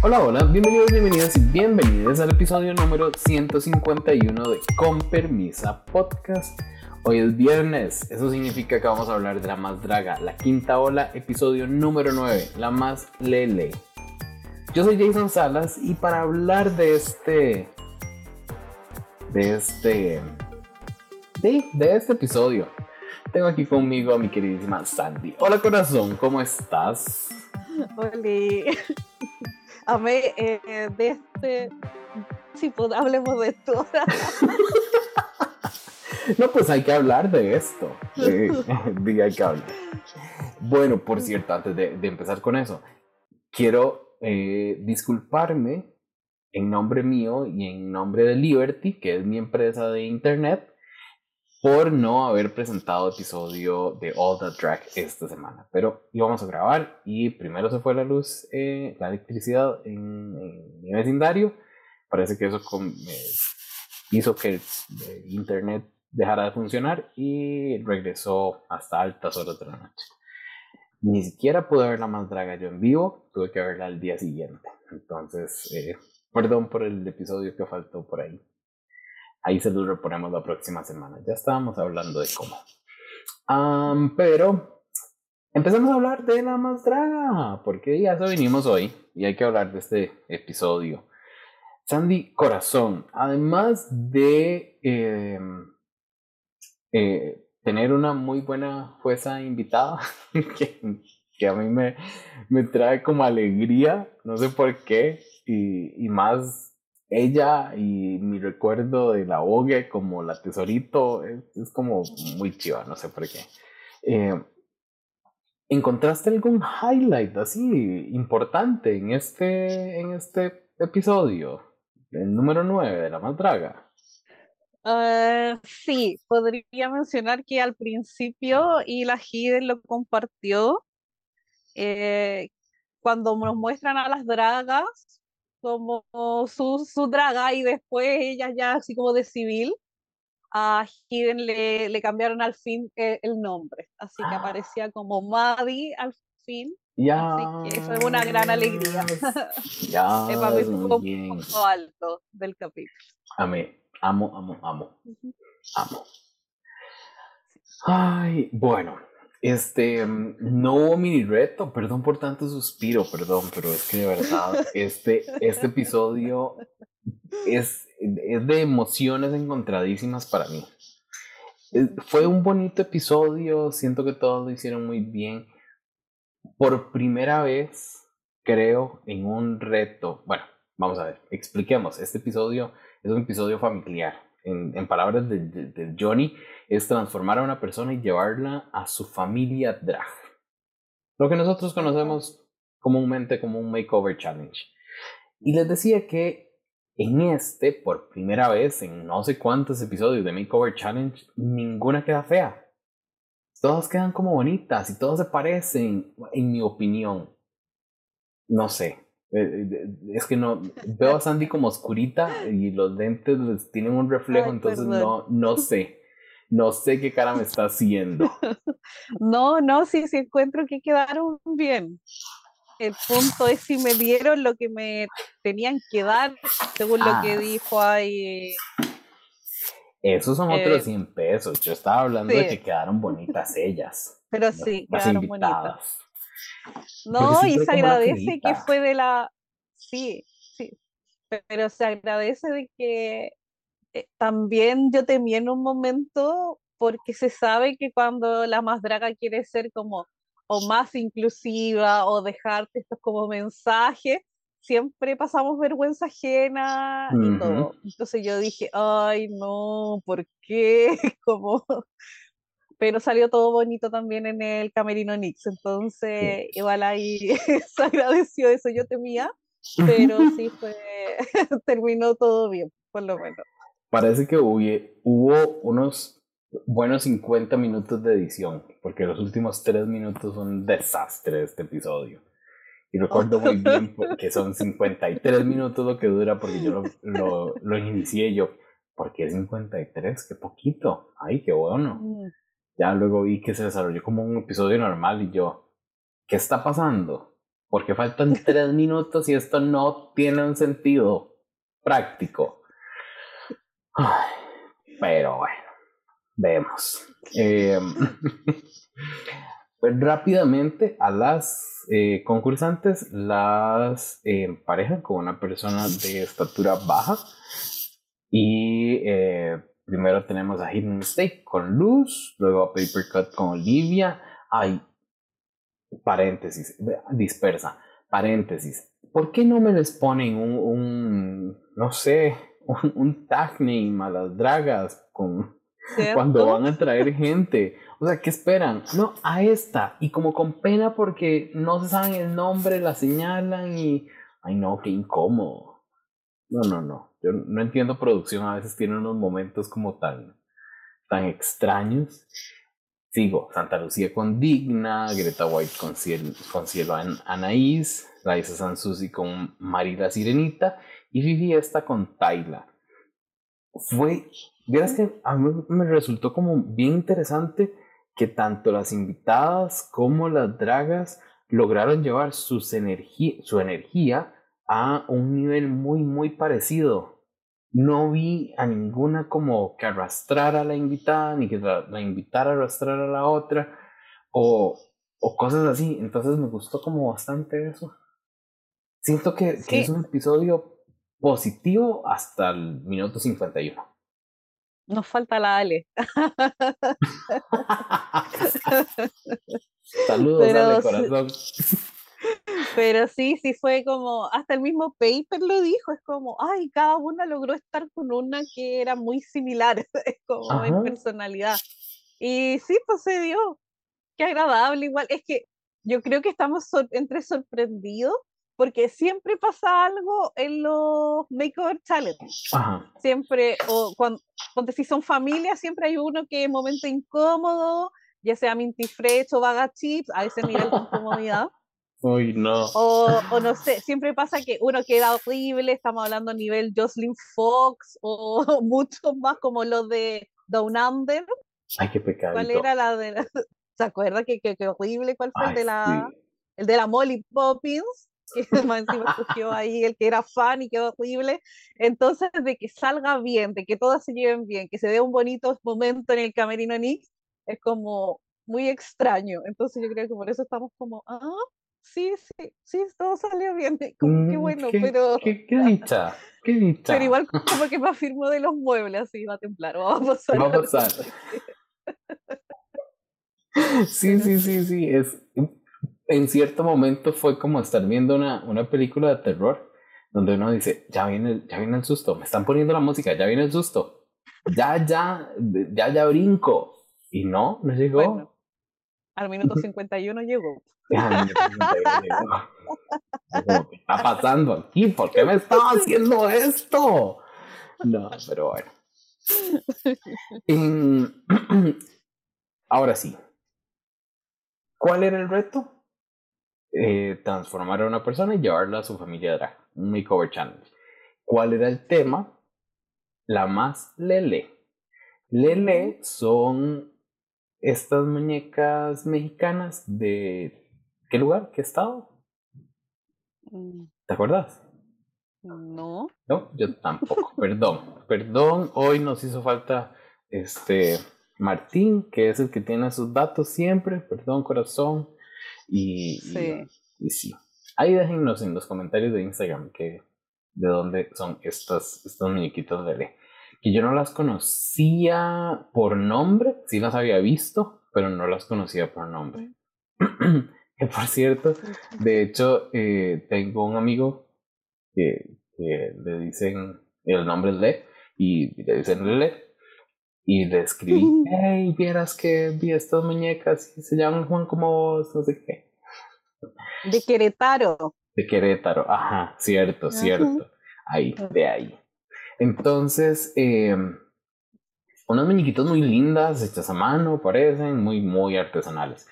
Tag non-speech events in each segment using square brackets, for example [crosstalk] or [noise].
Hola, hola, bienvenidos, bienvenidas y bienvenidos al episodio número 151 de Con Permisa Podcast. Hoy es viernes, eso significa que vamos a hablar de la más draga, la quinta ola, episodio número 9, la más lele. Yo soy Jason Salas y para hablar de este. de este. de, de este episodio, tengo aquí conmigo a mi queridísima Sandy. Hola, corazón, ¿cómo estás? Hola. [laughs] Amé eh, de este. Sí, pues hablemos de esto. [laughs] no, pues hay que hablar de esto. [laughs] Sí, hay que hablar. Bueno, por cierto, antes de, de empezar con eso, quiero eh, disculparme en nombre mío y en nombre de Liberty, que es mi empresa de internet, por no haber presentado episodio de All That Drag esta semana. Pero íbamos a grabar y primero se fue la luz, eh, la electricidad en, mi vecindario. Parece que eso eh, hizo que el, internet dejara de funcionar y regresó hasta altas horas de la noche. Ni siquiera pude ver la más draga yo en vivo, tuve que verla al día siguiente. Entonces, eh, perdón por el episodio que faltó por ahí. Ahí se lo reponemos la próxima semana. Ya estábamos hablando de cómo. pero empezamos a hablar de la más draga, porque ya eso vinimos hoy y hay que hablar de este episodio. Sandy Corazón, además de em, eh, tener una muy buena jueza invitada, [laughs] que, que a mí me, me, trae como alegría, no sé por qué, y, y más ella y mi recuerdo de la Vogue como la tesorito es, como muy chiva, no sé por qué. Eh, ¿Encontraste algún highlight así importante en este, en este episodio? El número 9 de La Más Draga. Uh, sí, podría mencionar que al principio y la Hiden lo compartió. Eh, cuando nos muestran a las dragas, como su, su draga y después ella ya así como de civil, a Hiden le, le cambiaron al fin eh, el, nombre, así que aparecía como Maddie al fin. Ya. Así que eso es una gran alegría. Ya. es para mí un poco alto del capítulo. Amé. Amo, amo, amo. Amo. Ay, bueno, este, mm, no mini reto, perdón por tanto suspiro, perdón, pero es que de verdad, este, este episodio es, es de emociones encontradísimas para mí. Fue un bonito episodio, siento que todos lo hicieron muy bien. Por primera vez, creo, en un reto. Bueno, vamos a ver, expliquemos. Este episodio es un episodio familiar en, palabras de, Johnny, es transformar a una persona y llevarla a su familia drag. Lo que nosotros conocemos comúnmente como un makeover challenge. Y les decía que en este, por primera vez en no sé cuántos episodios de Makeover Challenge, ninguna queda fea. Todas quedan como bonitas y todas se parecen, en mi opinión. No sé, eh, eh, es que no veo a Sandy como oscurita y los lentes tienen un reflejo, entonces no, no sé. No sé qué cara me está haciendo. [laughs] No, no, sí, sí encuentro que quedaron bien. El punto es si me dieron lo que me tenían que dar, según lo que ah. dijo ahí. Esos son otros 100 eh, pesos. Yo estaba hablando de que quedaron bonitas ellas. Pero sí, quedaron bonitas. No, y se agradece que fue de la... Sí, sí, pero se agradece de que eh, también yo temí en un momento porque se sabe que cuando la más draga quiere ser como o más inclusiva o dejarte estos como mensajes, siempre pasamos vergüenza ajena y todo. Entonces yo dije, ay no, ¿por qué? [laughs] como pero salió todo bonito también en el Camerino Nix, entonces igual ahí [laughs] se agradeció eso, yo temía, pero [laughs] sí fue, [laughs] terminó todo bien, por lo menos. Parece que hubo, hubo unos buenos 50 minutos de edición, porque los últimos 3 minutos son un desastre de este episodio. Y recuerdo muy bien que son 53 minutos lo que dura, porque yo lo, lo, lo inicié yo. ¿Por qué 53? Qué poquito. Ay, qué bueno. Ya luego vi que se desarrolló como un episodio normal y yo, ¿qué está pasando? porque faltan [laughs] tres minutos y esto no tiene un sentido práctico. pero bueno, vemos. Em, [laughs] pues rápidamente a las eh, concursantes las emparejan con una persona de estatura baja y eh, primero tenemos a Hidden Mistake con Luz, luego a Paper Cut con Olivia. Hay paréntesis, dispersa, paréntesis. ¿Por qué no me les ponen un, no sé, un, tag name a las dragas con, cuando van a traer gente? O sea, ¿qué esperan? No, a esta. Y como con pena porque no se saben el nombre, la señalan y... Ay, no, qué incómodo. No, no, no. Yo no entiendo producción. A veces tiene unos momentos como tan, tan extraños. Sigo, Santa Lucía con Digna, Greta White con Cielo, con Cielo Anaís, Raisa con Marila Sirenita y Vivi esta con Tayla. Fue, verás que a mí me resultó como bien interesante que tanto las invitadas como las dragas lograron llevar su energía a un nivel muy, muy parecido. No vi a ninguna como que arrastrara a la invitada, ni que la, invitara a arrastrar a la otra, o, o, cosas así. Entonces me gustó como bastante eso. Siento que, que es un episodio positivo hasta el minuto 51. Nos falta la Ale. [laughs] Saludos, Ale, corazón. Pero sí, sí fue como, hasta el mismo paper lo dijo, es como, ay, cada una logró estar con una que era muy similar, [laughs] es como en personalidad. Y sí, pues se dio. Qué agradable, igual. Es que yo creo que estamos entre sorprendidos porque siempre pasa algo en los makeover challenge. Siempre, o cuando, cuando si son familias, siempre hay uno que es momento incómodo, ya sea minty fresh o vaga chips, a ese nivel de incomodidad. Uy, no. O, o, no sé, siempre pasa que uno queda horrible, estamos hablando a nivel Jocelyn Fox o [laughs] muchos más como los de Down Under. Ay, qué pecado. ¿Cuál era la de la... [laughs] ¿Se acuerda que, que, horrible? ¿Cuál fue el de la el de la Molly Poppins? [laughs] que más encima escogió ahí el que era fan y quedó horrible. Entonces, de que salga bien, de que todas se lleven bien, que se dé un bonito momento en el camerino Nick, es como muy extraño. Entonces, yo creo que por eso estamos como, ah, sí, sí, sí, todo salió bien. [laughs] Como, qué mm, bueno, pero. Qué, qué, dicha, qué dicha. Pero igual, [laughs] como que me afirmó de los muebles, así va a templar, [laughs] vamos a pasar. Va a pasar. Sí, sí, sí, sí, es en cierto momento fue como estar viendo una, una película de terror donde uno dice, ya viene, ya viene el susto, me están poniendo la música, ya viene el susto, ya, ya, ya, ya brinco. Y no, no llegó. Al minuto 51 llegó. ¿Qué está pasando aquí? ¿Por qué me estaba haciendo esto? No, pero bueno. [clears throat] Ahora sí. ¿Cuál era el reto? eh, transformar a una persona y llevarla a su familia drag. Un makeover challenge. ¿Cuál era el tema? La más lele. Lele son estas muñecas mexicanas de ¿qué lugar? ¿Qué estado? Mm. ¿Te acuerdas? No. No, yo tampoco. [laughs] perdón, perdón. Hoy nos hizo falta este Martín, que es el que tiene sus datos siempre. Perdón, corazón. Y sí. Y, sí. Ahí déjennos en los comentarios de Instagram que de dónde son estas, estos muñequitos de Que yo no las conocía por nombre, sí las había visto, pero no las conocía por nombre. [clears throat] que por cierto, de hecho, eh, tengo un amigo que, que, le dicen el nombre Le y le dicen Le y le escribí, [laughs] hey, vieras que vi estas muñecas y se llaman Juan como vos, no sé qué. De Querétaro. De Querétaro, ajá, cierto, cierto. Ahí, de ahí. Entonces, eh, unas muñequitos muy lindas, hechas a mano, parecen, muy, muy artesanales.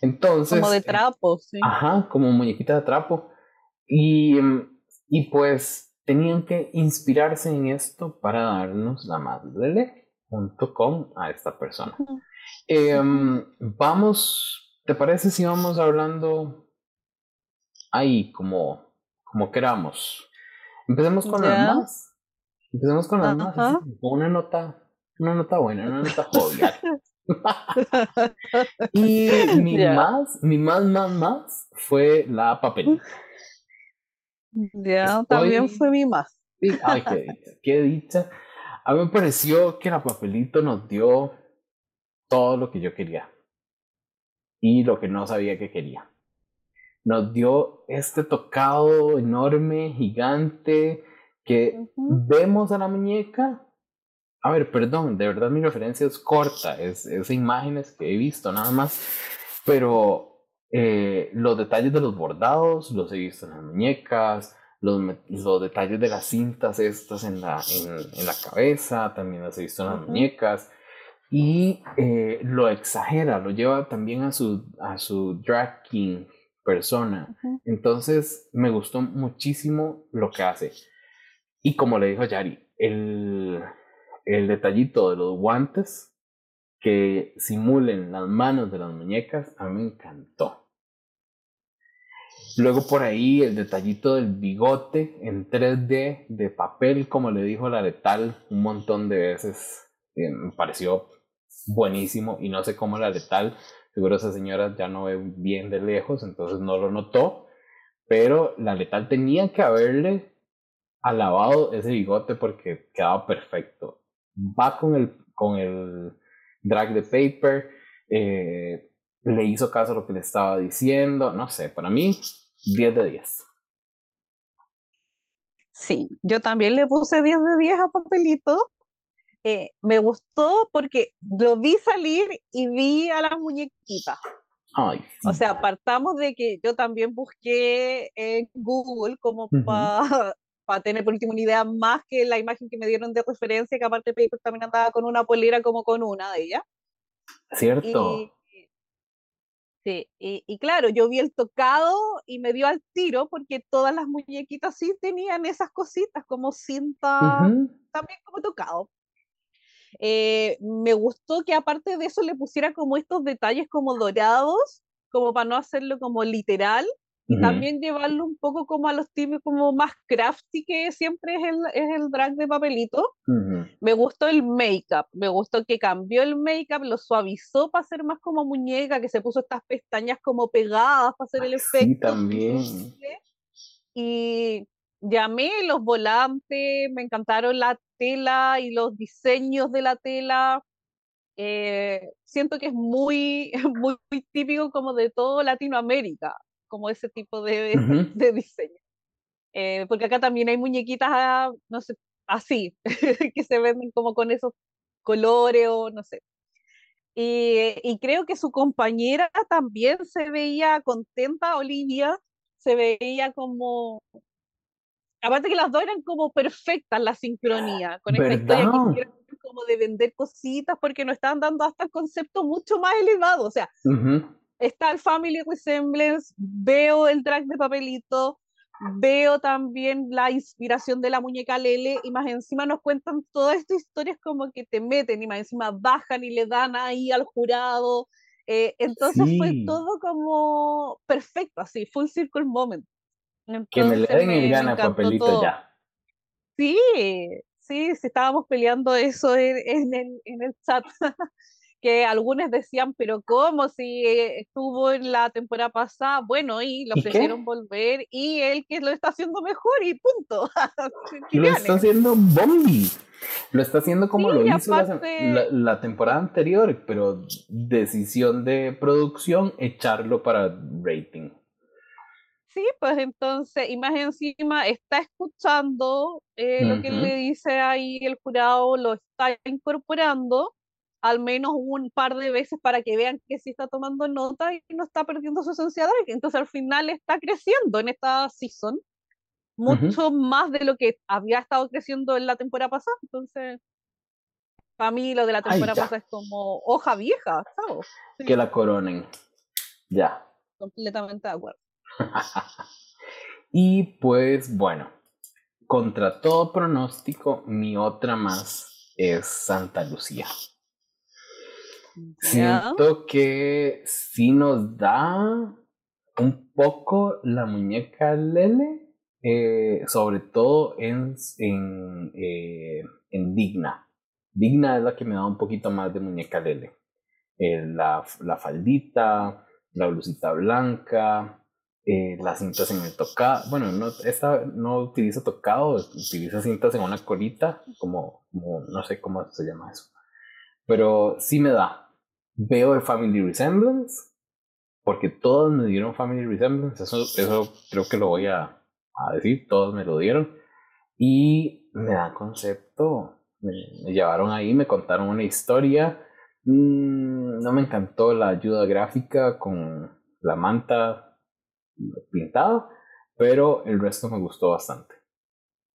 Entonces. Como de eh, trapo, sí. Ajá, como muñequita de trapo. Y, y pues tenían que inspirarse en esto para darnos la más lele junto con a esta persona. Em, vamos, ¿te parece si vamos hablando ahí como, como queramos. Empecemos con las más. Empecemos con las más. Una nota, una nota buena, una nota jovial. [laughs] y mi más, mi más, más, más fue la papelita. Ya, también fue mi más. Ay, qué, qué dicha. A mí me pareció que la papelito nos dio todo lo que yo quería y lo que no sabía que quería. Nos dio este tocado enorme, gigante, que vemos a la muñeca. A ver, perdón, de verdad mi referencia es corta, es, es imágenes que he visto nada más, pero eh, los detalles de los bordados los he visto en las muñecas, los, los detalles de las cintas estas en la, en, la cabeza, también los he visto en las muñecas y eh, lo exagera, lo lleva también a su, a su drag king persona. Entonces me gustó muchísimo lo que hace. Y como le dijo Yari, el, el detallito de los guantes que simulen las manos de las muñecas, a mí me encantó. Luego por ahí el detallito del bigote en 3D de papel, como le dijo la letal un montón de veces, eh, me pareció buenísimo y no sé cómo la letal, seguro esa señora ya no ve bien de lejos, entonces no lo notó, pero la letal tenía que haberle alabado ese bigote porque quedaba perfecto. Va con el, con el drag de paper, eh, le hizo caso a lo que le estaba diciendo, no sé, para mí 10 de 10. Sí, yo también le puse 10 de 10 a Papelito. Eh, me gustó porque lo vi salir y vi a las muñequitas. O sea, partamos de que yo también busqué en Google como para tener por último una idea más que la imagen que me dieron de referencia, que aparte Paper también andaba con una polera como con una de ellas. Cierto. sí, y, claro, yo vi el tocado y me dio al tiro porque todas las muñequitas sí tenían esas cositas como cinta, también como tocado. Eh, me gustó que aparte de eso le pusiera como estos detalles como dorados, como para no hacerlo como literal, y también llevarlo un poco como a los tipos como más crafty que siempre es el, es el drag de papelito. Me gustó el make-up, me gustó que cambió el make-up, lo suavizó para ser más como muñeca, que se puso estas pestañas como pegadas para hacer el efecto. Sí, también. Y llamé los volantes, me encantaron la tela y los diseños de la tela. Eh, siento que es muy, [laughs] muy, típico como de todo Latinoamérica, como ese tipo de, [laughs] de diseño. Eh, porque acá también hay muñequitas, ah, no sé, así, [laughs] que se venden como con esos colores o no sé. Y, y, creo que su compañera también se veía contenta, Olivia, se veía como, aparte que las dos eran como perfectas la sincronía con esta historia que como de vender cositas porque nos estaban dando hasta el concepto mucho más elevado, o sea, está el Family Resemblance, veo el drag de papelito, veo también la inspiración de la muñeca Lele y más encima nos cuentan todas estas historias como que te meten y más encima bajan y le dan ahí al jurado, eh, entonces fue todo como perfecto, así, full circle moment que me le den el gana papelito ya. Sí, sí, sí, estábamos peleando eso en, el, en el chat. [laughs] que algunos decían, pero ¿cómo? Si estuvo en la temporada pasada, bueno, y lo ofrecieron volver, y él que lo está haciendo mejor, y punto. [laughs] lo está haciendo Bombi. Lo está haciendo como lo hizo la, temporada anterior, pero decisión de producción, echarlo para rating. Sí, pues entonces, y más encima está escuchando eh, lo que le dice ahí el jurado, lo está incorporando al menos un par de veces para que vean que sí está tomando nota y no está perdiendo su esencia Entonces al final está creciendo en esta season, mucho más de lo que había estado creciendo en la temporada pasada. Entonces, para mí lo de la temporada pasada es como hoja vieja, ¿sabes? Que la coronen. Ya. Completamente de acuerdo. [laughs] y pues bueno, contra todo pronóstico, mi otra más es Santa Lucía. Siento que sí nos da un poco la muñeca Lele, eh, sobre todo en, en, eh, en, Digna. Digna es la que me da un poquito más de muñeca Lele. Eh, la, la, faldita, la blusita blanca, las cintas en el tocado. Bueno, no, esta no utiliza tocado, utiliza cintas en una colita, como, como no sé cómo se llama eso. Pero sí me da. Veo el Family Resemblance porque todos me dieron Family Resemblance, eso, creo que lo voy a, decir, todos me lo dieron. Y me dan concepto, me, llevaron ahí, me contaron una historia. Mm, no me encantó la ayuda gráfica con la manta pintada, pero el resto me gustó bastante.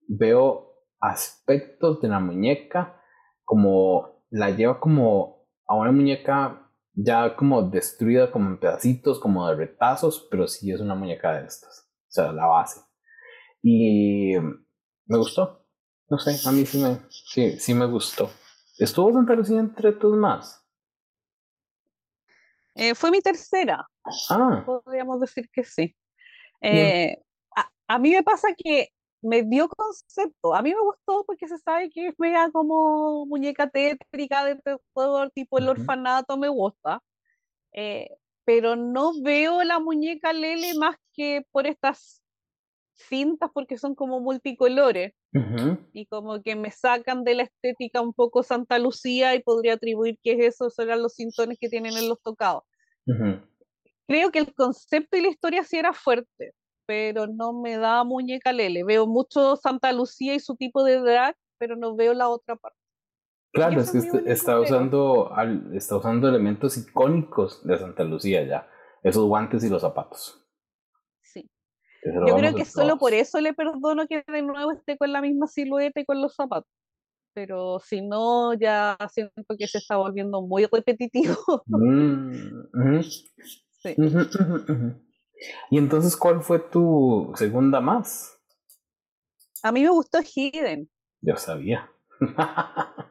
Veo aspectos de la muñeca como la lleva como a una muñeca ya como destruida como en pedacitos, como de retazos, pero sí es una muñeca de estas, o sea, la base. Y me gustó, no sé, a mí sí me, sí, sí me gustó. ¿Estuvo Santa Lucía entre tus más? Eh, fue mi tercera. Ah. Podríamos decir que sí. Eh, a, a, mí me pasa que me dio concepto. A mí me gustó porque se sabe que es media como muñeca tétrica de todo tipo el orfanato, me gusta. Eh, pero no veo la muñeca Lele más que por estas cintas porque son como multicolores y como que me sacan de la estética un poco Santa Lucía y podría atribuir que es eso, son los cintones que tienen en los tocados. Creo que el concepto y la historia sí era fuerte, pero no me da muñeca Lele. Veo mucho Santa Lucía y su tipo de drag, pero no veo la otra parte. Claro, es que está usando, está usando elementos icónicos de Santa Lucía ya, esos guantes y los zapatos. Sí. Yo creo que solo por eso le perdono que de nuevo esté con la misma silueta y con los zapatos. Pero si no, ya siento que se está volviendo muy repetitivo. Mm, sí. Y entonces, ¿cuál fue tu segunda más? A mí me gustó Hidden. Yo sabía. [laughs]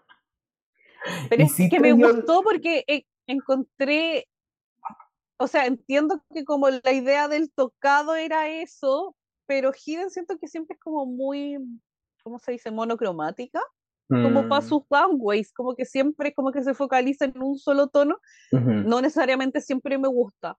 Pero es que me gustó porque e, encontré, o sea, entiendo que como la idea del tocado era eso, pero Hidden siento que siempre es como muy, ¿cómo se dice? Monocromática. Como para mm. sus downways, como que siempre como que se focaliza en un solo tono, no necesariamente siempre me gusta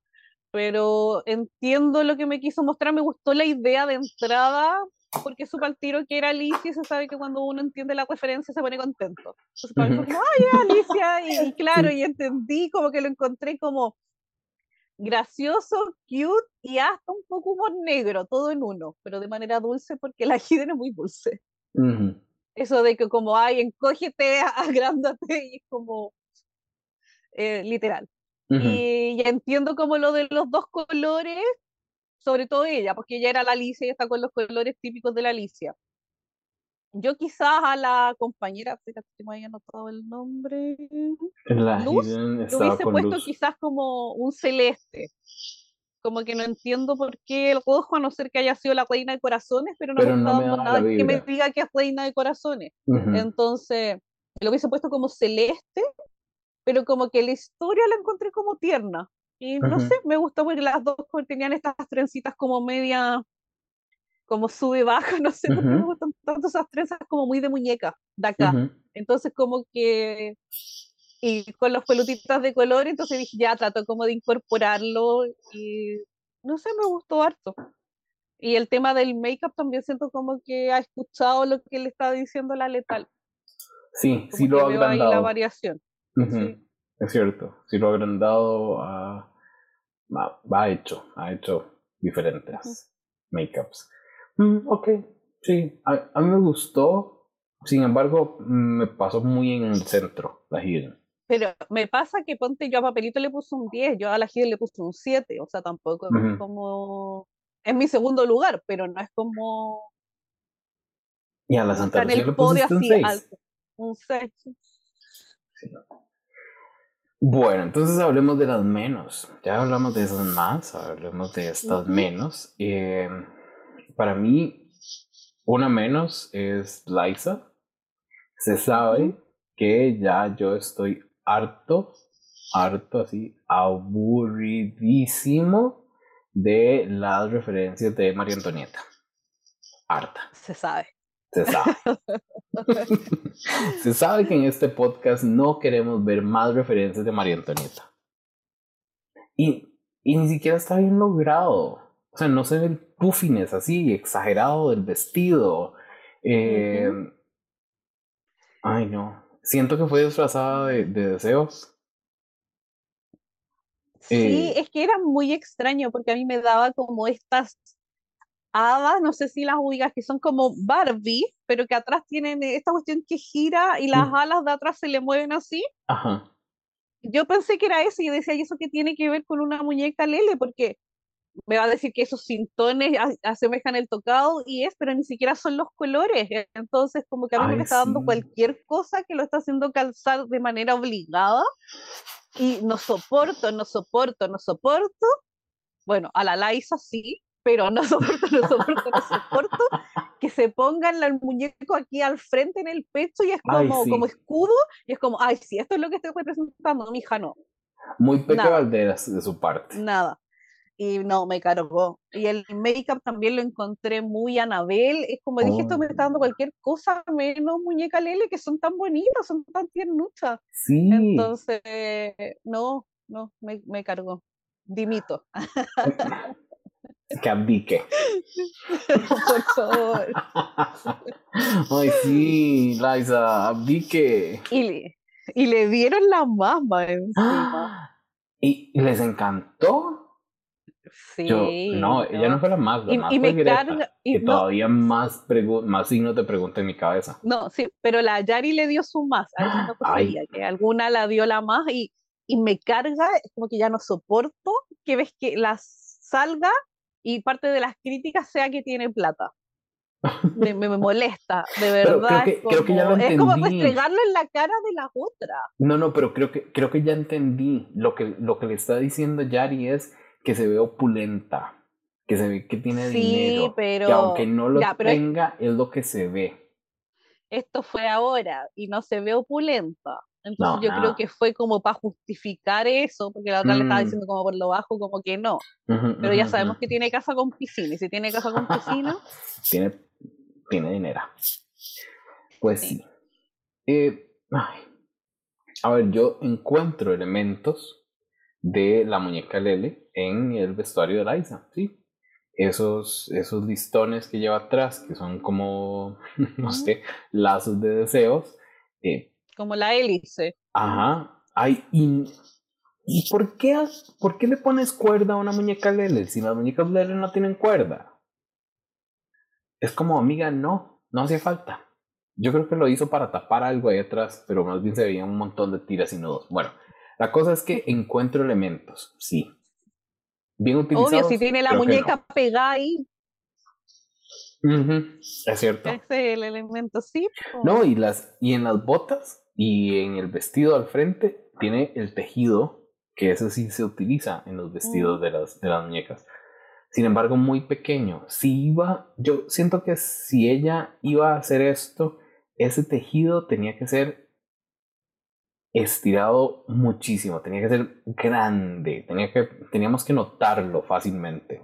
pero entiendo lo que me quiso mostrar, me gustó la idea de entrada, porque supo al tiro que era Alicia y se sabe que cuando uno entiende la referencia se pone contento. Entonces para mí fue como, ¡ay, Alicia! Y, [laughs] claro, y entendí como que lo encontré como gracioso, cute y hasta un poco humor negro, todo en uno, pero de manera dulce porque la Hidden es muy dulce. Eso de que como, ay, encógete, [laughs] agrándate, y es como eh, literal. Y ya entiendo como lo de los dos colores, sobre todo ella, porque ella era la Alicia y está con los colores típicos de la Alicia. Yo quizás a la compañera, fíjate que me había anotado el nombre, la Luz, lo hubiese puesto quizás como un celeste. Como que no entiendo por qué el rojo, a no ser que haya sido la reina de corazones, pero no me está dando nada que me diga que es reina de corazones. Entonces, lo hubiese puesto como celeste pero como que la historia la encontré como tierna. Y no sé, me gustó porque las dos tenían estas trencitas como media, como sube baja, [laughs] no sé por qué me gustan tanto esas trenzas como muy de muñeca de acá. Entonces como que, y con los pelutitas de color, entonces dije, ya trato como de incorporarlo y no sé, me gustó harto. Y el tema del make-up también siento como que ha escuchado lo que le está diciendo la letal. Sí, sí lo ha agrandado. la variación. Es cierto, si lo ha agrandado, ha, hecho, ha hecho diferentes makeups. Mm, ok, sí, a, mí me gustó, sin embargo, me pasó muy en el centro la Hidden. Pero me pasa que ponte yo a Papelito le puse un 10, yo a la Hidden le puse un 7, o sea, tampoco es como... Es mi segundo lugar, pero no es como... Y a la Santa Lucía le pusiste un 6. un 6. Sí. Bueno, entonces hablemos de las menos. Ya hablamos de esas más, hablemos de estas menos. Eh, para mí, una menos es Liza. Se sabe que ya yo estoy harto, harto así, aburridísimo de las referencias de María Antonieta. Harta. Se sabe. Se sabe. [laughs] [laughs] se sabe que en este podcast no queremos ver más referencias de María Antonieta. Y, y ni siquiera está bien logrado. O sea, no se ve el puffiness así, exagerado del vestido. Eh, ay, no. Siento que fue disfrazada de, deseos. Sí, eh, es que era muy extraño porque a mí me daba como estas hadas, no sé si las ubicas, que son como Barbie, pero que atrás tienen esta cuestión que gira y las mm. alas de atrás se le mueven así. Ajá. Yo pensé que era eso y decía, ¿y eso qué tiene que ver con una muñeca Lele? Porque me va a decir que esos cintones asemejan el tocado y es, pero ni siquiera son los colores. Entonces, como que a mí me está dando cualquier cosa que lo está haciendo calzar de manera obligada y no soporto, no soporto, no soporto. Bueno, a la Laisa sí, pero no soporto, no soporto, no soporto que se pongan el muñeco aquí al frente en el pecho y es como, como escudo y es como, ay, sí, esto es lo que estoy representando, mi hija no. Muy pequeño de su parte. Nada y no, me cargó. Y el make-up también lo encontré muy Anabel. Es como dije, esto me está dando oh. cualquier cosa menos muñeca Lele, que son tan bonitas, son tan tiernuchas. Sí. Entonces, no, no, me, me cargó. Dimito. [laughs] [laughs] que abdique. Por favor. Ay, sí, Liza, abdique. Y y le dieron la mama encima. ¿Y les encantó? Sí. no, ella no fue la más, y, y me carga, y, que todavía más, más signos de pregunta en mi cabeza. No, sí, pero la Yari le dio su más, a [gasps] que alguna la dio la más y, y me carga, es como que ya no soporto que ves que la salga y parte de las críticas sea que tiene plata. Me, me, [laughs] molesta, de verdad. Creo que, creo que ya lo entendí. es como restregarlo en la cara de la otra. No, no, pero creo que, creo que ya entendí. Lo que, lo que le está diciendo Yari es que se ve opulenta, que se ve que tiene sí, dinero, pero, que aunque no lo tenga, es lo que se ve. Esto fue ahora y no se ve opulenta. Entonces yo creo que fue como para justificar eso, porque la otra le estaba mm. diciendo como por lo bajo, como que no. pero ya sabemos que tiene casa con piscina, y si tiene casa con piscina... [laughs] tiene, tiene dinero. Pues sí. Eh, a ver, yo encuentro elementos de la muñeca Lele en el vestuario de Liza, ¿sí? Esos, esos listones que lleva atrás, que son como, [laughs] no sé, lazos de deseos. Eh, como la hélice. Ajá. Ay, y, ¿Y por qué, por qué le pones cuerda a una muñeca Lele si las muñecas Lele no tienen cuerda? Es como, amiga, no, no hace falta. Yo creo que lo hizo para tapar algo ahí atrás, pero más bien se veían un montón de tiras y nudos. Bueno, la cosa es que encuentro elementos, sí. Bien utilizados. Obvio, si tiene la muñeca pegada ahí. Es cierto. Ese es el elemento, sí. No, y, las, y en las botas y en el vestido al frente tiene el tejido, que ese sí se utiliza en los vestidos mm. de, las, de las muñecas. Sin embargo, muy pequeño. Si iba, yo siento que si ella iba a hacer esto, ese tejido tenía que ser estirado muchísimo, tenía que ser grande, tenía que, teníamos que notarlo fácilmente.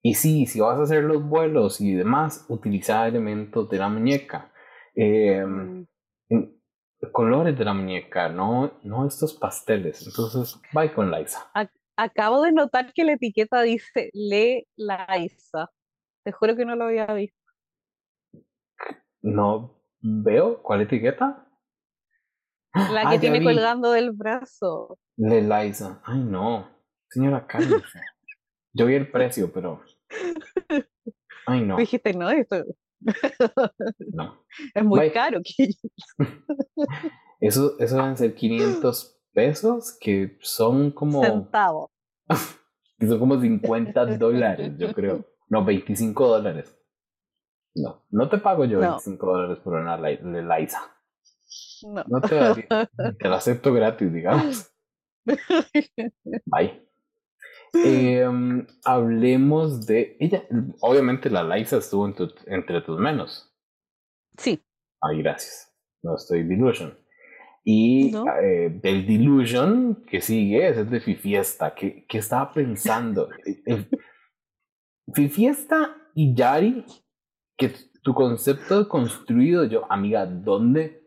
Y sí, si vas a hacer los vuelos y demás, utiliza elementos de la muñeca. Em, colores de la muñeca, no, no estos pasteles. Entonces, bye con Liza. Acabo de notar que la etiqueta dice Le Liza. Te juro que no lo había visto. No veo. ¿Cuál etiqueta? La que tiene colgando del brazo. Le Liza. Ay, no. Señora, cálmese. Yo vi el precio, pero. [laughs] Ay, no. Dijiste, no, esto. [laughs] No. Es muy caro. [laughs] eso, eso deben ser 500 pesos, que son como. Centavos. [laughs] que son como 50 dólares, yo creo. No, 25 dólares. No, no te pago yo 25 dólares por una Liza. No. te, te lo acepto gratis, digamos. Bye. Em, hablemos de ella. Obviamente la Liza estuvo entre tus manos. Sí. Ay, gracias. No estoy delusion. Y eh, del Delusion que sigue es de Fifiesta. que, que estaba pensando? [laughs] Fifiesta y Yari, que tu concepto construido, yo, amiga, ¿dónde?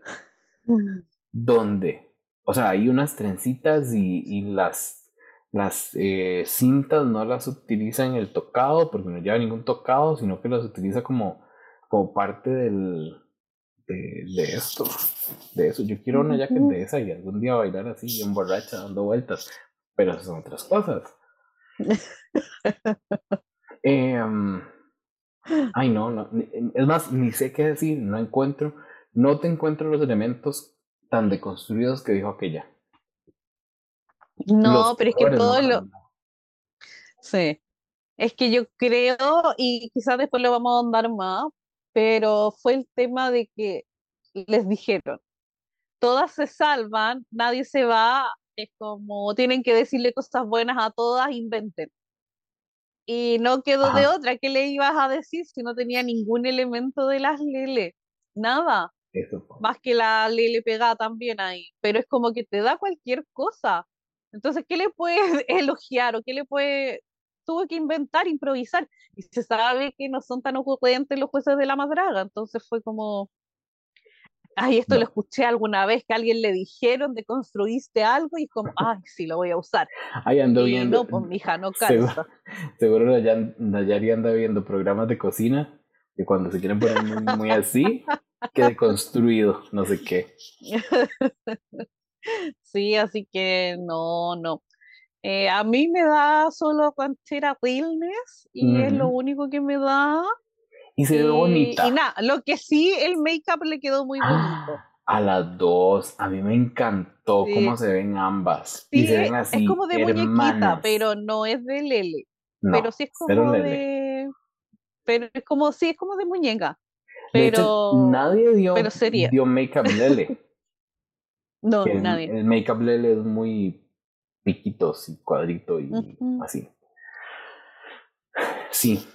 ¿Dónde? O sea, hay unas trencitas y, y las, las eh, cintas no las utiliza en el tocado porque no lleva ningún tocado, sino que las utiliza como, como parte del, de, esto, de eso. Yo quiero una jacket de esa y algún día bailar así, en borracha, dando vueltas, pero esas son otras cosas. [laughs] Em, ay, no, no, es más, ni sé qué decir, no encuentro, no te encuentro los elementos tan deconstruidos que dijo aquella. No, pero es que todo lo... Sí. Es que yo creo, y quizás después lo vamos a andar más, pero fue el tema de que les dijeron, todas se salvan, nadie se va, es como tienen que decirle cosas buenas a todas, inventen. Y no quedó de otra, ¿qué le ibas a decir si no tenía ningún elemento de las Lele? Nada. Más que la Lele pegada también ahí. Pero es como que te da cualquier cosa. Entonces, ¿qué le puedes [laughs] elogiar o qué le puede tuvo que inventar, improvisar, y se sabe que no son tan ocurrentes los jueces de la madraga, entonces fue como, ay, esto lo escuché alguna vez que a alguien le dijeron de construiste algo y como, ay, sí, lo voy a usar. Ahí ando viendo. No, pues hija, no [laughs] calza. Seguro, Nayari anda viendo programas de cocina que cuando se quieren poner muy, muy así, quede [laughs] construido, no sé qué. Sí, así que no, no. Eh, a mí me da solo era realness y es lo único que me da. Y se ve bonita. Y nada, lo que sí, el make-up le quedó muy bonito. Ah, a las dos, a mí me encantó cómo se ven ambas. y se ven así. Es como de muñequita, pero no es de Lele. pero sí es como de. Pero es como, sí, es como de muñeca. Pero. nadie dio, dio make-up Lele. [laughs] no, nadie. El make-up Lele es muy piquitos y cuadrito y así. Sí,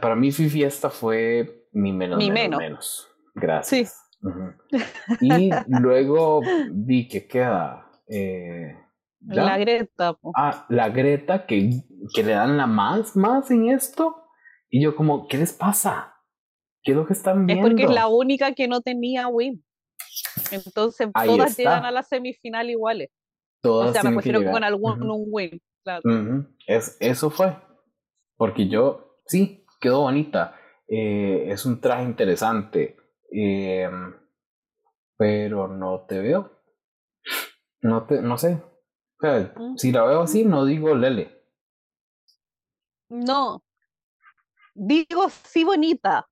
para mí Fifi esta fue mi menos, menos, Gracias. [laughs] Y luego vi que queda... Eh, la Greta. Ah, la Greta que, que le dan la más, más en esto. Y yo como, ¿qué les pasa? ¿Qué es lo que están viendo? Es porque es la única que no tenía win. Entonces todas llegan a la semifinal iguales o sea, me refiero con algún un win, claro. es, eso fue. Porque yo, sí, quedó bonita. Eh, es un traje interesante. Eh, pero no te veo. No te, no sé. O sea, si la veo así, no digo Lele. No. Digo sí bonita,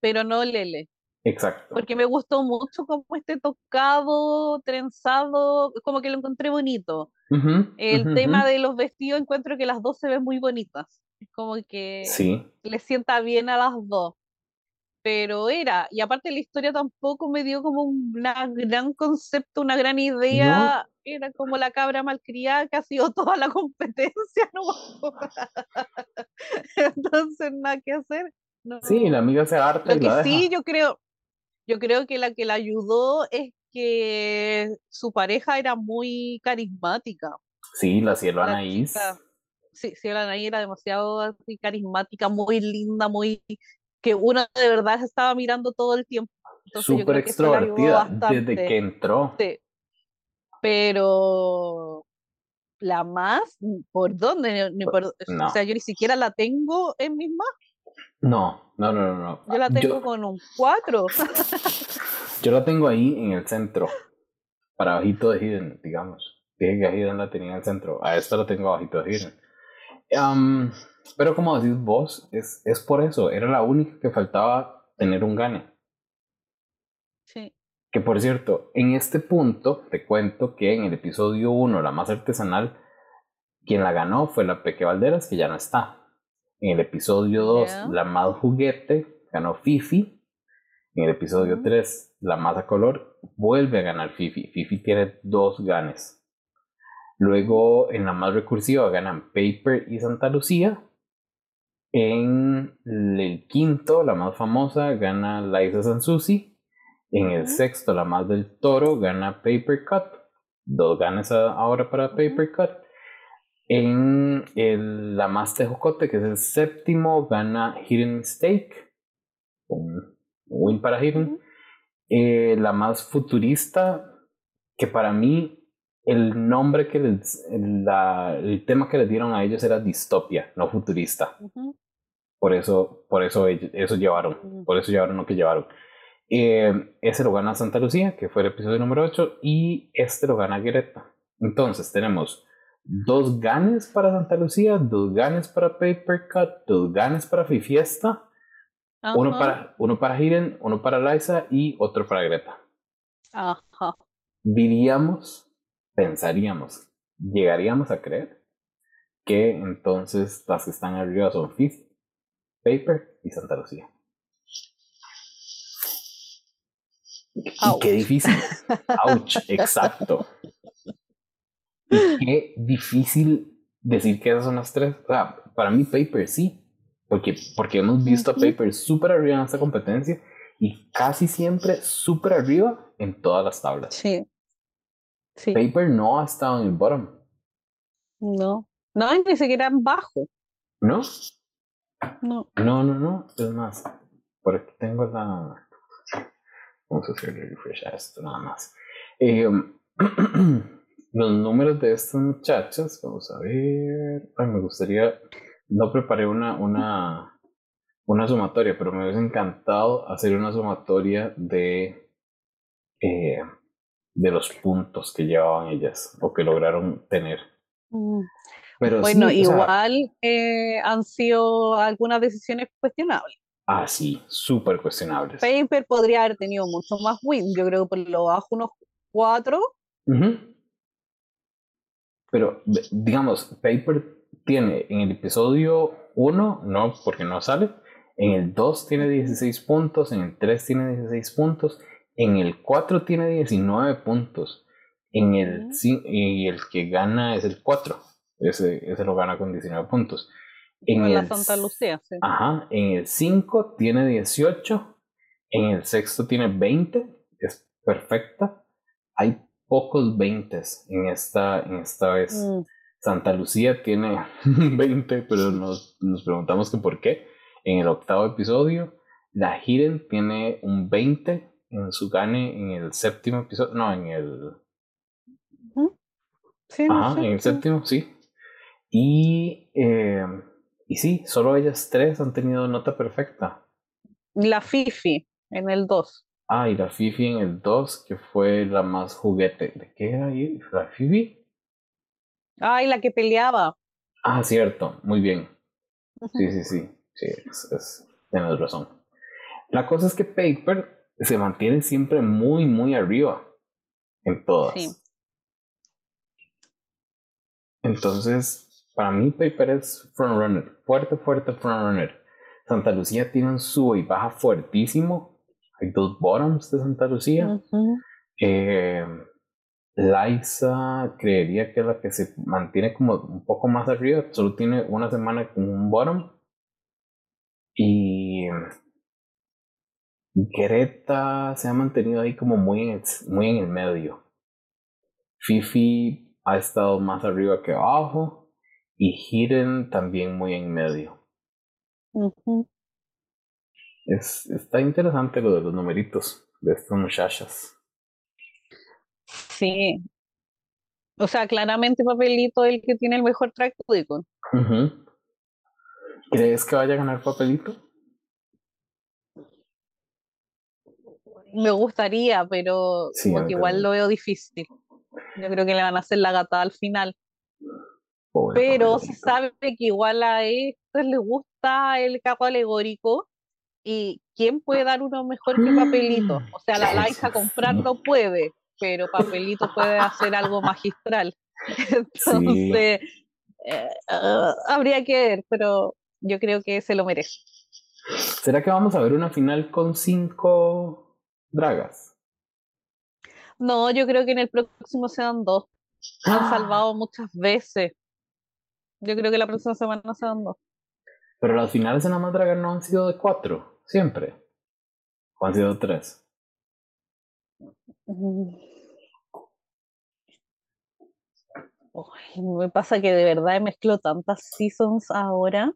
pero no Lele. Exacto. Porque me gustó mucho como este tocado, trenzado, como que lo encontré bonito. el tema de los vestidos, encuentro que las dos se ven muy bonitas. Es como que sí. le sienta bien a las dos. Pero era, y aparte la historia tampoco me dio como un gran concepto, una gran idea. Era como la cabra malcriada que ha sido [laughs] toda la competencia, ¿no? [laughs] Entonces, nada que hacer. Sí, la amiga se harta. Lo que sí, yo creo, yo creo que la que la ayudó es que su pareja era muy carismática. Sí, la cielo Anaís. Sí, cielo Anaís era demasiado así carismática, muy linda, muy que uno de verdad estaba mirando todo el tiempo. Súper extrovertida desde que entró. Sí. Pero la más, ¿por dónde? O sea, yo ni siquiera la tengo en mis manos. No, no, no, no. Yo la tengo con un 4. [laughs] yo la tengo ahí en el centro, para bajito de Hidden, digamos. Dije que Hidden la tenía en el centro, a esta la tengo bajito de Hidden. pero como decís vos, es, es por eso, era la única que faltaba tener un gane. Sí. Que por cierto, en este punto te cuento que en el episodio 1, la más artesanal, quien la ganó fue la Peque Valderas, que ya no está. En el episodio 2, la más juguete ganó Fifi. En el episodio 3, la más a color vuelve a ganar Fifi. Fifi tiene dos ganes. Luego, en la más recursiva, ganan Paper y Santa Lucía. En el quinto, la más famosa, gana Liza Sansusi. En el sexto, la más del toro, gana Paper Cut. Dos ganas ahora para Paper Cut. En el, la más tejocote, que es el séptimo, gana Hidden Mistake. Un win para Hidden. Eh, la más futurista, que para mí el nombre que les, el tema que les dieron a ellos era distopia, no futurista. Por eso, por eso eso llevaron, por eso llevaron lo que llevaron. Eh, ese lo gana Santa Lucía, que fue el episodio número 8, y este lo gana Greta. Entonces tenemos dos ganes para Santa Lucía, dos ganes para Paper Cut, dos ganes para Fiesta, uno para, uno para Hidden, uno para Liza y otro para Greta. Ajá. Diríamos pensaríamos, llegaríamos a creer que entonces las que están arriba son Fifth, Paper y Santa Lucía. Y qué difícil. [laughs] Ouch, exacto. Qué difícil decir que esas son las tres. O sea, para mí Paper sí. Porque, porque hemos visto a Paper súper arriba en esta competencia y casi siempre súper arriba en todas las tablas. Sí. Paper no ha estado en el bottom. No, no, ni siquiera en bajo. ¿No? No. No, no, no. Es más, por aquí tengo la. Vamos a hacer refresh a esto nada más. Eh, [clears throat] [clears throat] los números de estas muchachas, vamos a ver. Ay, me gustaría. No preparé una, una, una sumatoria, pero me hubiese encantado hacer una sumatoria de. Eh, de los puntos que llevaban ellas o que lograron tener. Mm. Pero bueno, igual eh, han sido algunas decisiones cuestionables. Ah, sí, súper cuestionables. Paper podría haber tenido mucho más win, yo creo que por lo bajo unos cuatro. Pero, digamos, Paper tiene en el episodio 1, no, porque no sale, en el 2 tiene 16 puntos, en el 3 tiene 16 puntos, en el 4 tiene 19 puntos. En el, y el que gana es el 4. Ese, ese lo gana con 19 puntos. En el, la Santa Lucía, sí. Ajá. En el 5 tiene 18. En el sexto tiene 20. Es perfecta. Hay pocos 20 en esta, en esta vez. Mm. Santa Lucía tiene [laughs] 20, pero nos, nos preguntamos que por qué. En el octavo episodio, la Hidden tiene un 20 en su gane en el séptimo episodio, no, en el... Sí, Ajá, en el séptimo, sí. Y, eh, y sí, solo ellas tres han tenido nota perfecta. La Fifi en el 2. Ah, y la Fifi en el 2, que fue la más juguete. ¿De qué era ahí? ¿La Fifi? Ay, la que peleaba. Ah, cierto, muy bien. Sí, sí, sí, sí, es, tienes razón. La cosa es que Paper se mantiene siempre muy, muy arriba en todas. Sí. Entonces, para mí Paper es frontrunner, fuerte, fuerte frontrunner. Santa Lucía tiene un sub y baja fuertísimo. Hay dos bottoms de Santa Lucía. Eh, Liza creería que es la que se mantiene como un poco más arriba. Solo tiene una semana con un bottom. Y Greta se ha mantenido ahí como muy en, el, muy en el medio. Fifi ha estado más arriba que abajo y Hidden también muy en medio. Es, está interesante lo de los numeritos de estas muchachas. Sí. O sea, claramente Papelito es el que tiene el mejor track ¿Crees que vaya a ganar Papelito? me gustaría, pero igual lo veo difícil. Yo creo que le van a hacer la gata al final. pero se sabe que igual a estos les gusta el capo alegórico y quién puede dar uno mejor que papelito. O sea, la Laisa comprarlo puede, pero papelito puede hacer algo magistral. [laughs] Entonces, eh, ah, habría que ver, pero yo creo que se lo merece. ¿Será que vamos a ver una final con cinco dragas? No, yo creo que en el próximo se dan dos. [gasps] Han ¡Ah! salvado muchas veces. Yo creo que la próxima semana se dan dos. Pero las finales en la dragas no han sido de cuatro, siempre. ¿O han sido de tres? me pasa que de verdad mezclo tantas seasons ahora.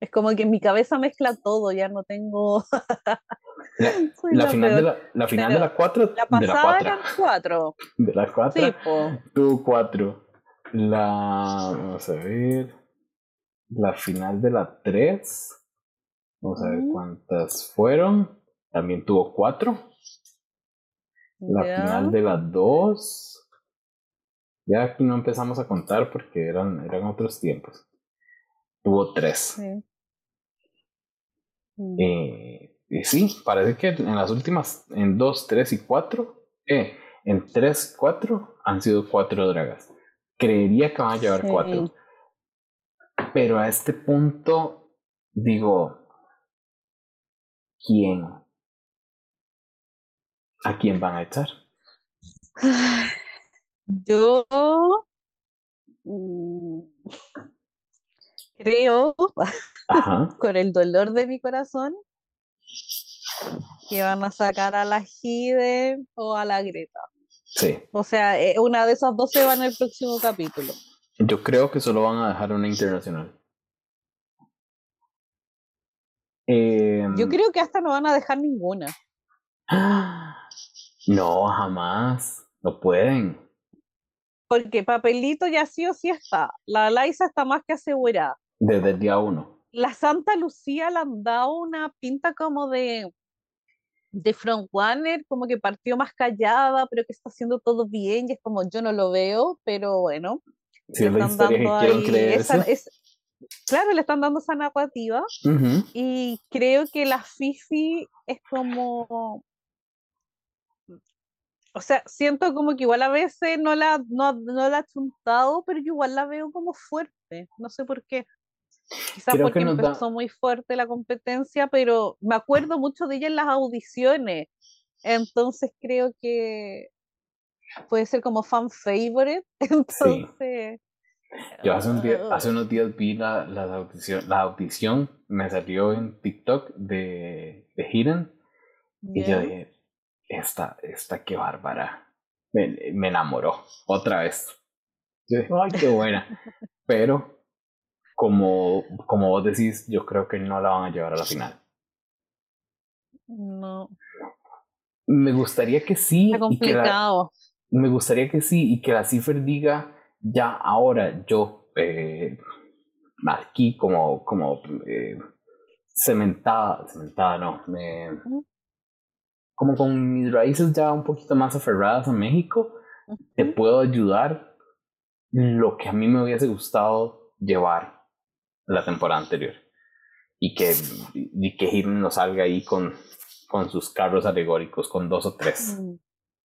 Es como que en mi cabeza mezcla todo, ya no tengo. la, [laughs] final de la, la, final de la 4. La pasada eran 4. De la 4. Sí, Tú 4. La. Vamos a ver. La final de la 3. Vamos a ver cuántas fueron. También tuvo 4. La final de la 2. Ya aquí no empezamos a contar porque eran, eran otros tiempos. Tuvo 3. Mm. Eh, y sí, parece que en las últimas, en 2, 3 y 4, eh, en 3, 4 han sido 4 dragas. Creería que van a llevar 4. Pero a este punto, digo, ¿quién? ¿A quién van a echar? [sighs] Yo mm, creo, [laughs] con el dolor de mi corazón, que van a sacar a la Gide o a la Greta. Sí. O sea, eh, una de esas dos se va en el próximo capítulo. Yo creo que solo van a dejar una internacional. Em, Yo creo que hasta no van a dejar ninguna. [gasps] No, jamás. No pueden. Porque papelito ya sí o sí está. La Laisa está más que asegurada. Desde el día uno. La Santa Lucía le han dado una pinta como de de front runner, como que partió más callada, pero que está haciendo todo bien, y es como yo no lo veo, pero bueno. Sí, están dando ahí esa, es, claro, le están dando esa narrativa, y creo que la Fifi es como o sea, siento como que igual a veces no la, no, no la ha chuntado, pero yo igual la veo como fuerte, no sé por qué. Quizás porque empezó muy fuerte la competencia, pero me acuerdo mucho de ella en las audiciones, entonces creo que puede ser como fan favorite, [laughs] entonces... Yo hace, un día, hace unos días vi la, la, audición, la audición, me salió en TikTok de, de Hidden, y yo dije, esta, esta qué bárbara. Me, me enamoró otra vez. Ay, qué buena. [laughs] Pero, como, como vos decís, yo creo que no la van a llevar a la final. No. Me gustaría que sí. Está complicado. me gustaría que sí y que la cifra diga, ya ahora yo, eh, aquí como, como eh, cementada, cementada no, me, como con mis raíces ya un poquito más aferradas a México, te puedo ayudar lo que a mí me hubiese gustado llevar la temporada anterior. Y que, y que no salga ahí con, con sus carros alegóricos, con dos o tres,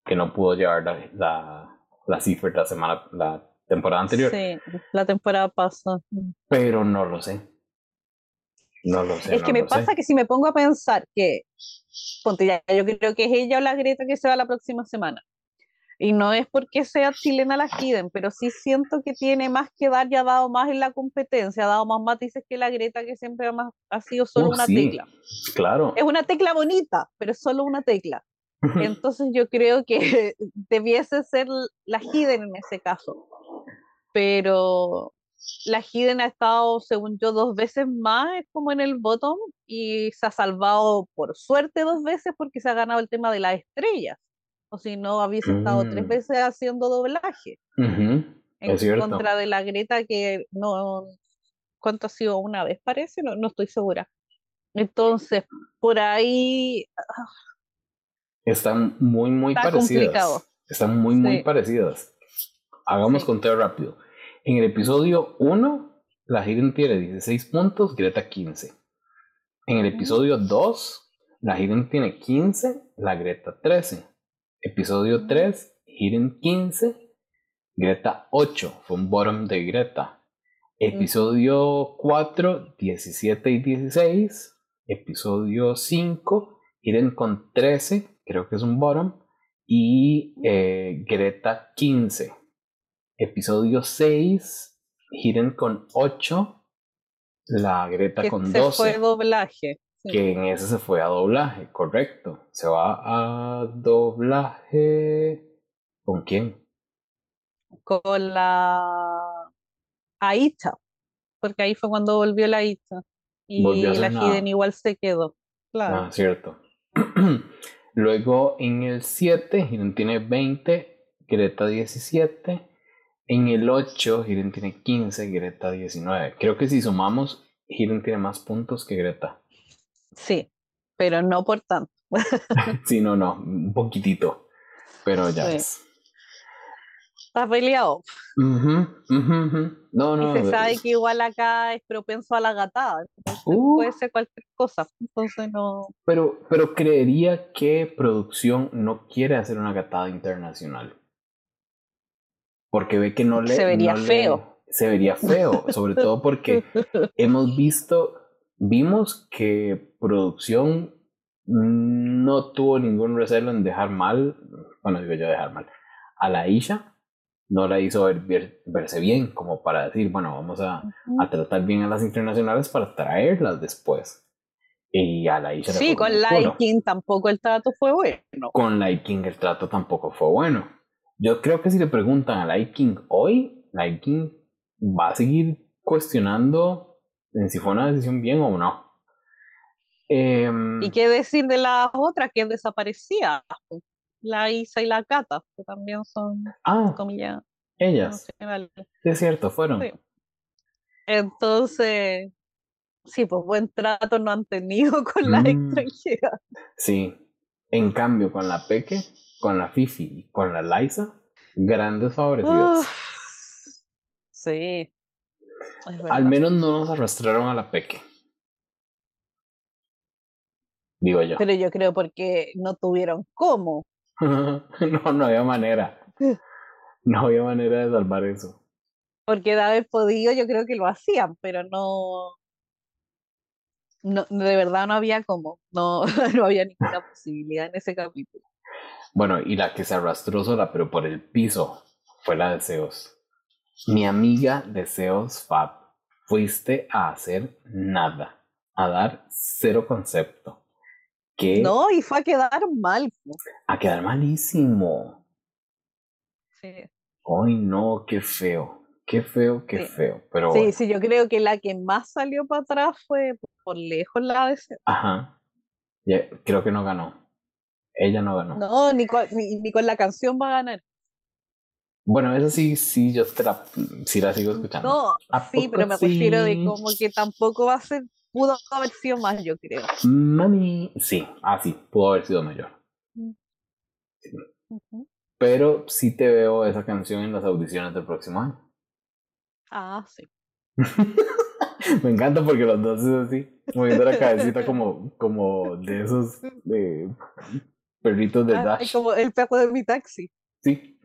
que no pudo llevar la, la, la cifra la semana, la temporada anterior. Sí, la temporada pasada. Pero no lo sé. No lo sé. Es que me pasa que si me pongo a pensar que, ponte ya, yo creo que es ella o la Greta que se va la próxima semana. Y no es porque sea chilena la Hidden, pero sí siento que tiene más que dar y ha dado más en la competencia, ha dado más matices que la Greta, que siempre ha, ha sido solo una tecla. Claro. Es una tecla bonita, pero es solo una tecla. [laughs] Entonces yo creo que [laughs] debiese ser la Hidden en ese caso. Pero la Hidden ha estado, según yo, dos veces más como en el bottom y se ha salvado por suerte dos veces porque se ha ganado el tema de las estrellas. O si no, había estado tres mm. veces haciendo doblaje. En contra de la Greta que no... ¿Cuánto ha sido? Una vez parece, no, no estoy segura. Entonces, por ahí... Ah, Están muy, muy parecidas. Están muy, muy parecidas. Hagamos conteo rápido. En el episodio 1, la Hidden tiene 16 puntos, Greta 15. En el episodio 2, la Hidden tiene 15, la Greta 13. Episodio 3, Hidden 15, Greta 8. Fue un bottom de Greta. Episodio 4, 17 y 16. Episodio 5, Hidden con 13, creo que es un bottom. Y eh, Greta 15. Episodio 6, Hidden con 8, la Greta con 12. fue doblaje. Que en ese se fue a doblaje, correcto. Se va a doblaje. ¿Con quién? Con la Aisha, porque ahí fue cuando volvió la Aisha. Y la Hiden igual se quedó. Claro. Ah, cierto. [clears throat] Luego en el 7, Hiden tiene 20, Greta 17. En el 8, Hiden tiene 15, Greta 19. Creo que si sumamos, Hiden tiene más puntos que Greta. Sí, pero no por tanto. [laughs] sí, no, no, un poquitito. Pero ya es. Está peleado. No, no. Y se sabe que igual acá es propenso a la gatada. Uh. puede ser cualquier cosa. Entonces no. Pero, pero creería que producción no quiere hacer una gatada internacional. Porque ve que no le. Se vería feo. se vería feo. Sobre [laughs] todo porque hemos visto. Vimos que producción no tuvo ningún recelo en dejar mal. Bueno, digo yo dejar mal. A la Isha no la hizo verse bien, como para decir, bueno, vamos a, tratar bien a las internacionales para traerlas después. Y a la Sí, con Light King tampoco el trato fue bueno. Con Light King el trato tampoco fue bueno. Yo creo que si le preguntan a Light King hoy, Light King va a seguir cuestionando en si fue una decisión bien o no. Em, ¿Y qué decir de las otras que desaparecía? la Isa y la Cata, que también son, ah, ellas. es cierto, fueron. Entonces, sí, pues buen trato no han tenido [laughs] con la mm. extranjera. Sí, en cambio con la Peque, con la Fifi y con la Liza, grandes favorecidos. sí. Al menos no nos arrastraron a la Peque. Digo yo. Pero yo creo porque no tuvieron cómo. [laughs] no, no había manera. [laughs] No había manera de salvar eso. Porque de haber podido, yo creo que lo hacían, pero no. No, de verdad no había como, no, [laughs] no había ninguna posibilidad en ese capítulo. Bueno, y la que se arrastró sola, pero por el piso, fue la de Zeus. Mi amiga de Zeus Fab, fuiste a hacer nada, a dar cero concepto. No, y fue a quedar mal. A quedar malísimo. Sí. Ay, no, qué feo. Qué feo, qué feo. Pero sí, sí, yo creo que la que más salió para atrás fue por lejos la de Ajá. creo que no ganó. Ella no ganó. No, ni con, ni, con la canción va a ganar. Bueno, eso sí, sí, yo te la, sí la sigo escuchando. No, sí, pero me refiero de como que tampoco va a ser pudo haber sido más, yo creo. Mami, sí, ah, sí, pudo haber sido mayor. Mm. Pero sí te veo esa canción en las audiciones del próximo año. Ah, sí. [laughs] Me encanta porque los dos es así, moviendo la cabecita como, como de esos [laughs] perritos de ah, Dash. Como el perro de mi taxi. Sí.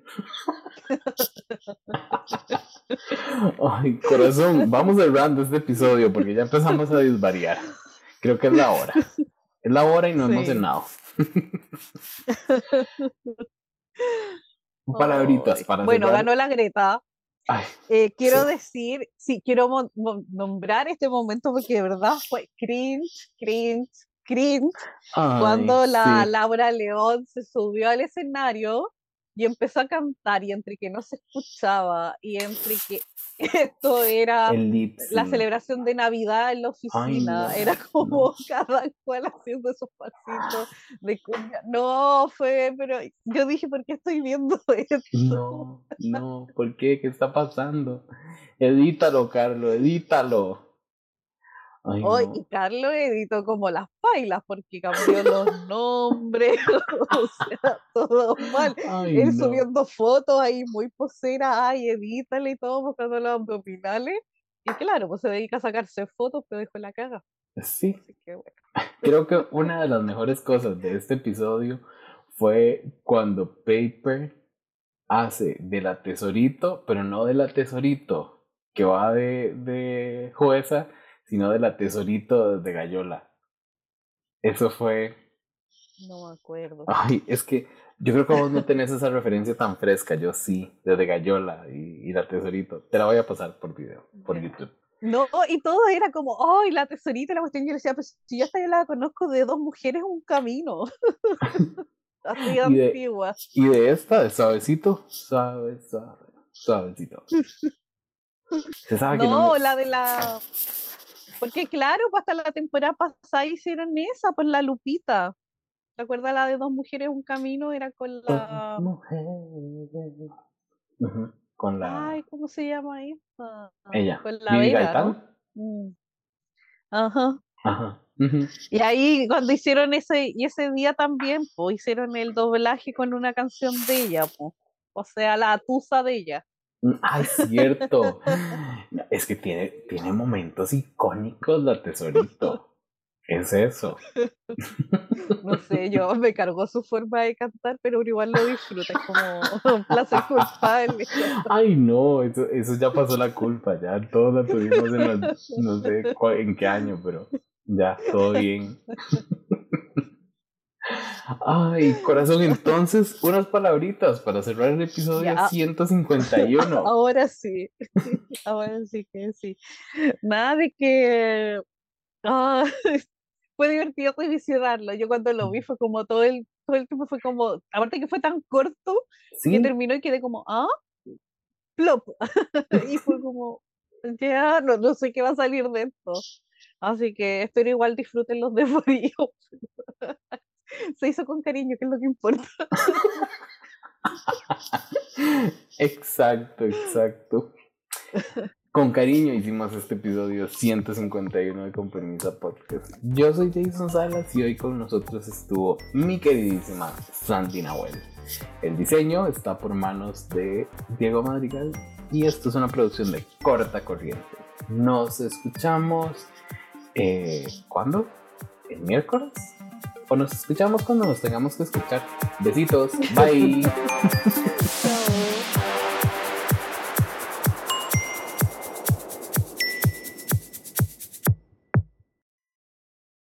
Ay, corazón, vamos cerrando este episodio porque ya empezamos a disvariar. Creo que es la hora. Es la hora y no hemos cenado. [laughs] Palabritas para Bueno, ganó la Greta. Eh, quiero decir, sí, quiero nombrar este momento porque de verdad fue cringe, cringe, cringe. cuando la Laura León se subió al escenario y empezó a cantar y entre que no se escuchaba y entre que [laughs] esto era la celebración de Navidad en la oficina, era como [laughs] cada cual haciendo esos pasitos [gasps] de cumbia. No, fue, pero yo dije, ¿por qué estoy viendo [laughs] esto? No, no, ¿por qué? ¿Qué está pasando? Edítalo, Carlos, edítalo. Hoy y Carlos editó como las pailas porque cambió los nombres, [laughs] o sea, todo mal. Él subiendo fotos ahí muy posera, ay, edítale y todo, buscando los abdominales. Y claro, pues se dedica a sacarse fotos, pero dejó la caga. Sí. Creo que una de las mejores cosas de este episodio fue cuando Paper hace de la tesorito, pero no de la tesorito que va de, de jueza, sino de la tesorito de Gallola. Eso fue. No me acuerdo. Ay, es que yo creo que vos no tenés esa referencia tan fresca. Yo sí, desde Gallola y, la tesorito. Te la voy a pasar por video, por YouTube. No, y todo era como, ¡ay, la tesorita! La cuestión, yo decía, pues si yo hasta ya la conozco de dos mujeres, un camino. [laughs] Así antigua. Y de esta, de suavecito, suave, suave, suavecito. [laughs] Se sabe no, que no la de la. Porque claro, pues hasta la temporada pasada hicieron esa, pues la Lupita. ¿Te acuerdas la de dos mujeres, un camino? Era con la. Con la. Ay, ¿cómo se llama esa? Ella. Con la Vega. Mm. Ajá. Ajá. Y ahí cuando hicieron ese, y ese día también, pues hicieron el doblaje con una canción de ella, pues. O sea, la tusa de ella. Mm, ay, cierto. es que tiene, tiene momentos icónicos la tesorito. es eso? [laughs] No sé, yo me cargó su forma de cantar, pero igual lo disfruta, como un placer culpable. Ay, no, eso, eso ya pasó la culpa, ya todos la tuvimos en no sé en qué año, pero ya, todo bien. [laughs] Ay, corazón, entonces, unas palabritas para cerrar el episodio 151. [laughs] Ahora sí, [laughs] ahora sí que sí. Nada de que ah, [laughs] fue divertido revisionarlo. Yo cuando lo vi fue como todo el, todo el tiempo fue como, aparte que fue tan corto, que terminó y quedé como, ah, plop. y fue como, ya, no, no sé qué va a salir de esto. Así que espero igual disfruten los de. [laughs] Se hizo con cariño, que es lo que importa. [laughs] exacto, exacto. Con cariño hicimos este episodio 151 de Compromiso Podcast. Yo soy Jason Salas y hoy con nosotros estuvo mi queridísima Sandy Nahuel. El diseño está por manos de Diego Madrigal y esto es una producción de corta corriente. Nos escuchamos. Eh, ¿Cuándo? ¿El miércoles? O nos escuchamos cuando nos tengamos que escuchar. Besitos, bye. [laughs]